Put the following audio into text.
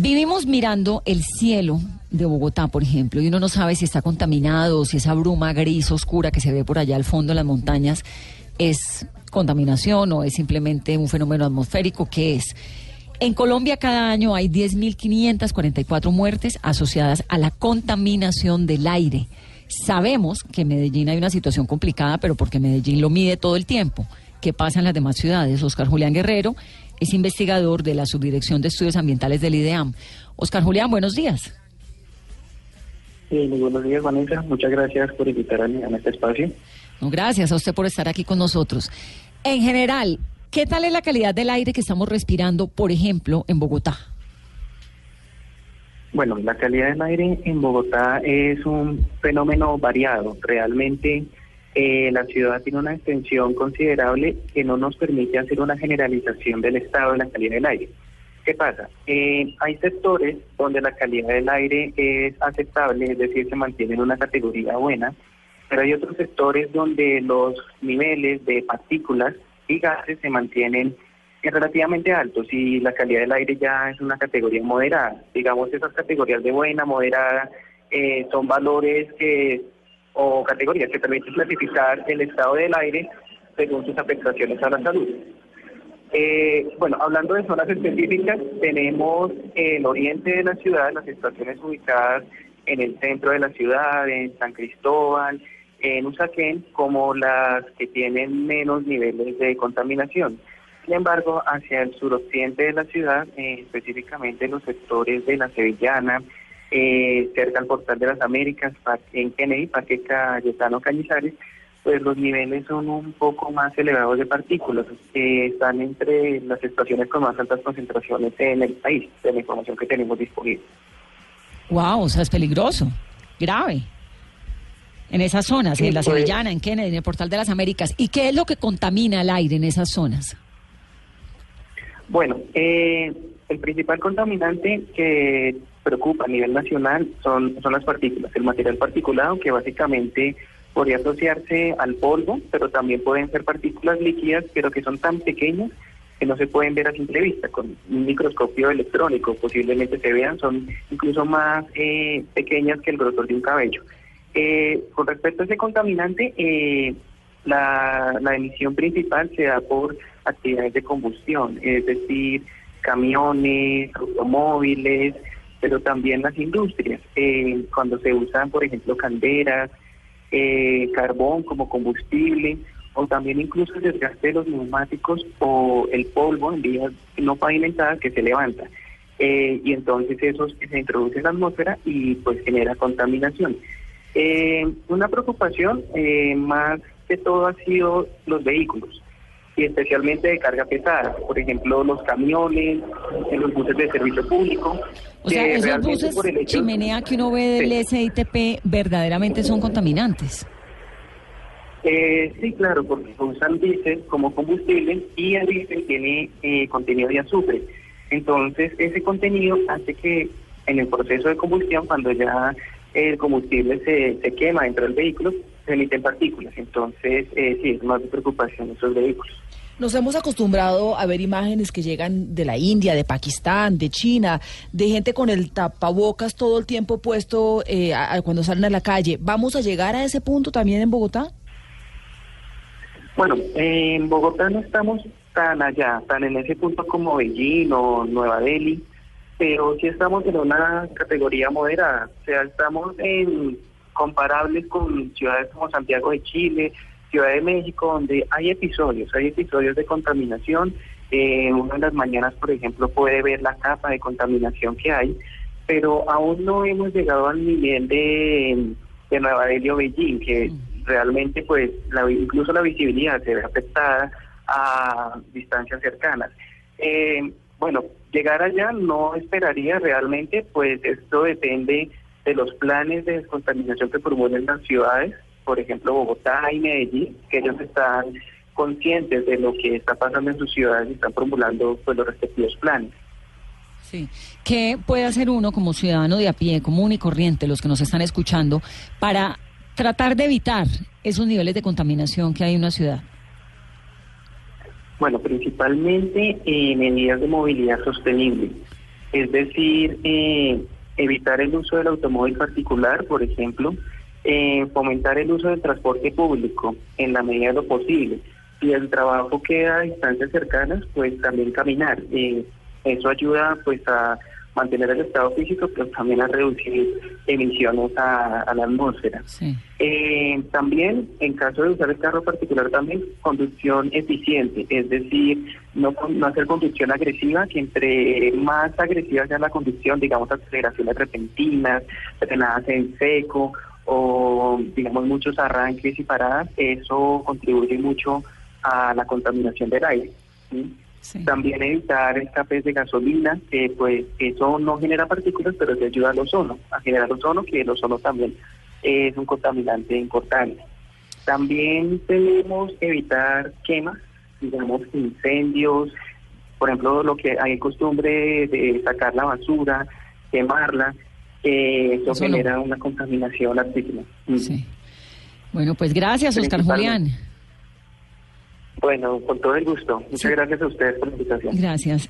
Vivimos mirando el cielo de Bogotá, por ejemplo, y uno no sabe si está contaminado, si esa bruma gris oscura que se ve por allá al fondo de las montañas es contaminación o es simplemente un fenómeno atmosférico, ¿qué es? En Colombia cada año hay 10.544 muertes asociadas a la contaminación del aire. Sabemos que en Medellín hay una situación complicada, pero porque Medellín lo mide todo el tiempo. ¿Qué pasa en las demás ciudades? Oscar Julián Guerrero es investigador de la Subdirección de Estudios Ambientales del IDEAM. Oscar Julián, buenos días. Sí, muy buenos días, Vanessa. Muchas gracias por invitarme a este espacio. No, gracias a usted por estar aquí con nosotros. En general, ¿qué tal es la calidad del aire que estamos respirando, por ejemplo, en Bogotá? Bueno, la calidad del aire en Bogotá es un fenómeno variado. Realmente eh, la ciudad tiene una extensión considerable que no nos permite hacer una generalización del estado de la calidad del aire. ¿Qué pasa? Eh, hay sectores donde la calidad del aire es aceptable, es decir, se mantiene en una categoría buena, pero hay otros sectores donde los niveles de partículas y gases se mantienen relativamente altos y la calidad del aire ya es una categoría moderada. Digamos, esas categorías de buena, moderada, eh, son valores que o categorías que permiten clasificar el estado del aire según sus afectaciones a la salud. Eh, bueno, hablando de zonas específicas, tenemos el oriente de la ciudad, las estaciones ubicadas en el centro de la ciudad, en San Cristóbal, en Usaquén, como las que tienen menos niveles de contaminación. Sin embargo, hacia el suroccidente de la ciudad, eh, específicamente los sectores de la Sevillana, eh, cerca al Portal de las Américas, en Kennedy, Parque Cayetano Cañizares, pues los niveles son un poco más elevados de partículas, que están entre las estaciones con más altas concentraciones en el país, de la información que tenemos disponible. Wow, o sea, es peligroso, grave. En esas zonas, en la pues. Sevillana, en Kennedy, en el Portal de las Américas. ¿Y qué es lo que contamina el aire en esas zonas? Bueno, eh, el principal contaminante que preocupa a nivel nacional son, son las partículas, el material particulado que básicamente podría asociarse al polvo, pero también pueden ser partículas líquidas, pero que son tan pequeñas que no se pueden ver a simple vista. Con un microscopio electrónico posiblemente se vean, son incluso más eh, pequeñas que el grosor de un cabello. Eh, con respecto a ese contaminante, eh, la, la emisión principal se da por actividades de combustión, es decir, camiones, automóviles, pero también las industrias, eh, cuando se usan, por ejemplo, calderas, eh, carbón como combustible, o también incluso el desgaste de los neumáticos o el polvo en vías no pavimentadas que se levanta. Eh, y entonces eso se introduce en la atmósfera y pues genera contaminación. una preocupación más que todo ha sido los vehículos y especialmente de carga pesada, por ejemplo los camiones, los buses de servicio público. O sea, esos buses por el hecho- chimenea que uno ve del Sí. SITP verdaderamente son contaminantes. Eh, sí, claro, porque usan diésel como combustible y el diésel tiene eh, contenido de azufre. Entonces, ese contenido hace que en el proceso de combustión, cuando ya el combustible se, se quema dentro del vehículo, emiten partículas. Entonces, eh, sí, es más de preocupación esos vehículos. Nos hemos acostumbrado a ver imágenes que llegan de la India, de Pakistán, de China, de gente con el tapabocas todo el tiempo puesto eh, a- a cuando salen a la calle. ¿Vamos a llegar a ese punto también en Bogotá? Bueno, en Bogotá no estamos tan allá, tan en ese punto como Beijing o Nueva Delhi, pero sí estamos en una categoría moderada, o sea, estamos en comparables con ciudades como Santiago de Chile, Ciudad de México, donde hay episodios, hay episodios de contaminación. Eh, uno en las mañanas, por ejemplo, puede ver la capa de contaminación que hay, pero aún no hemos llegado al nivel de, de Nueva Delhi o Beijing, que realmente pues la, incluso la visibilidad se ve afectada a distancias cercanas. Eh, bueno, llegar allá no esperaría realmente, pues esto depende de los planes de descontaminación que promueven las ciudades, por ejemplo Bogotá y Medellín, que ellos están conscientes de lo que está pasando en sus ciudades y están formulando pues, los respectivos planes. Sí. ¿Qué puede hacer uno como ciudadano de a pie, común y corriente, los que nos están escuchando, para tratar de evitar esos niveles de contaminación que hay en una ciudad? Bueno, principalmente eh, medidas de movilidad sostenible, es decir, eh, evitar el uso del automóvil particular, por ejemplo, eh, fomentar el uso del transporte público en la medida de lo posible. Si el trabajo queda a distancias cercanas, pues también caminar. Eh, eso ayuda pues a mantener el estado físico, pero también a reducir emisiones a, la atmósfera. Eh, también, en caso de usar el carro particular, también conducción eficiente, es decir, no, no hacer conducción agresiva, que entre más agresiva sea la conducción, digamos aceleraciones repentinas, frenadas en seco o digamos muchos arranques y paradas, eso contribuye mucho a la contaminación del aire. También evitar escapes de gasolina, que pues eso no genera partículas, pero se ayuda al ozono, a generar ozono, que el ozono también es un contaminante importante. También debemos evitar quemas, digamos incendios, por ejemplo, lo que hay costumbre de sacar la basura, quemarla, que eso, genera una contaminación artística. Bueno, pues gracias, Oscar Julián. Bueno, con todo el gusto. Muchas gracias a ustedes por la invitación. Gracias.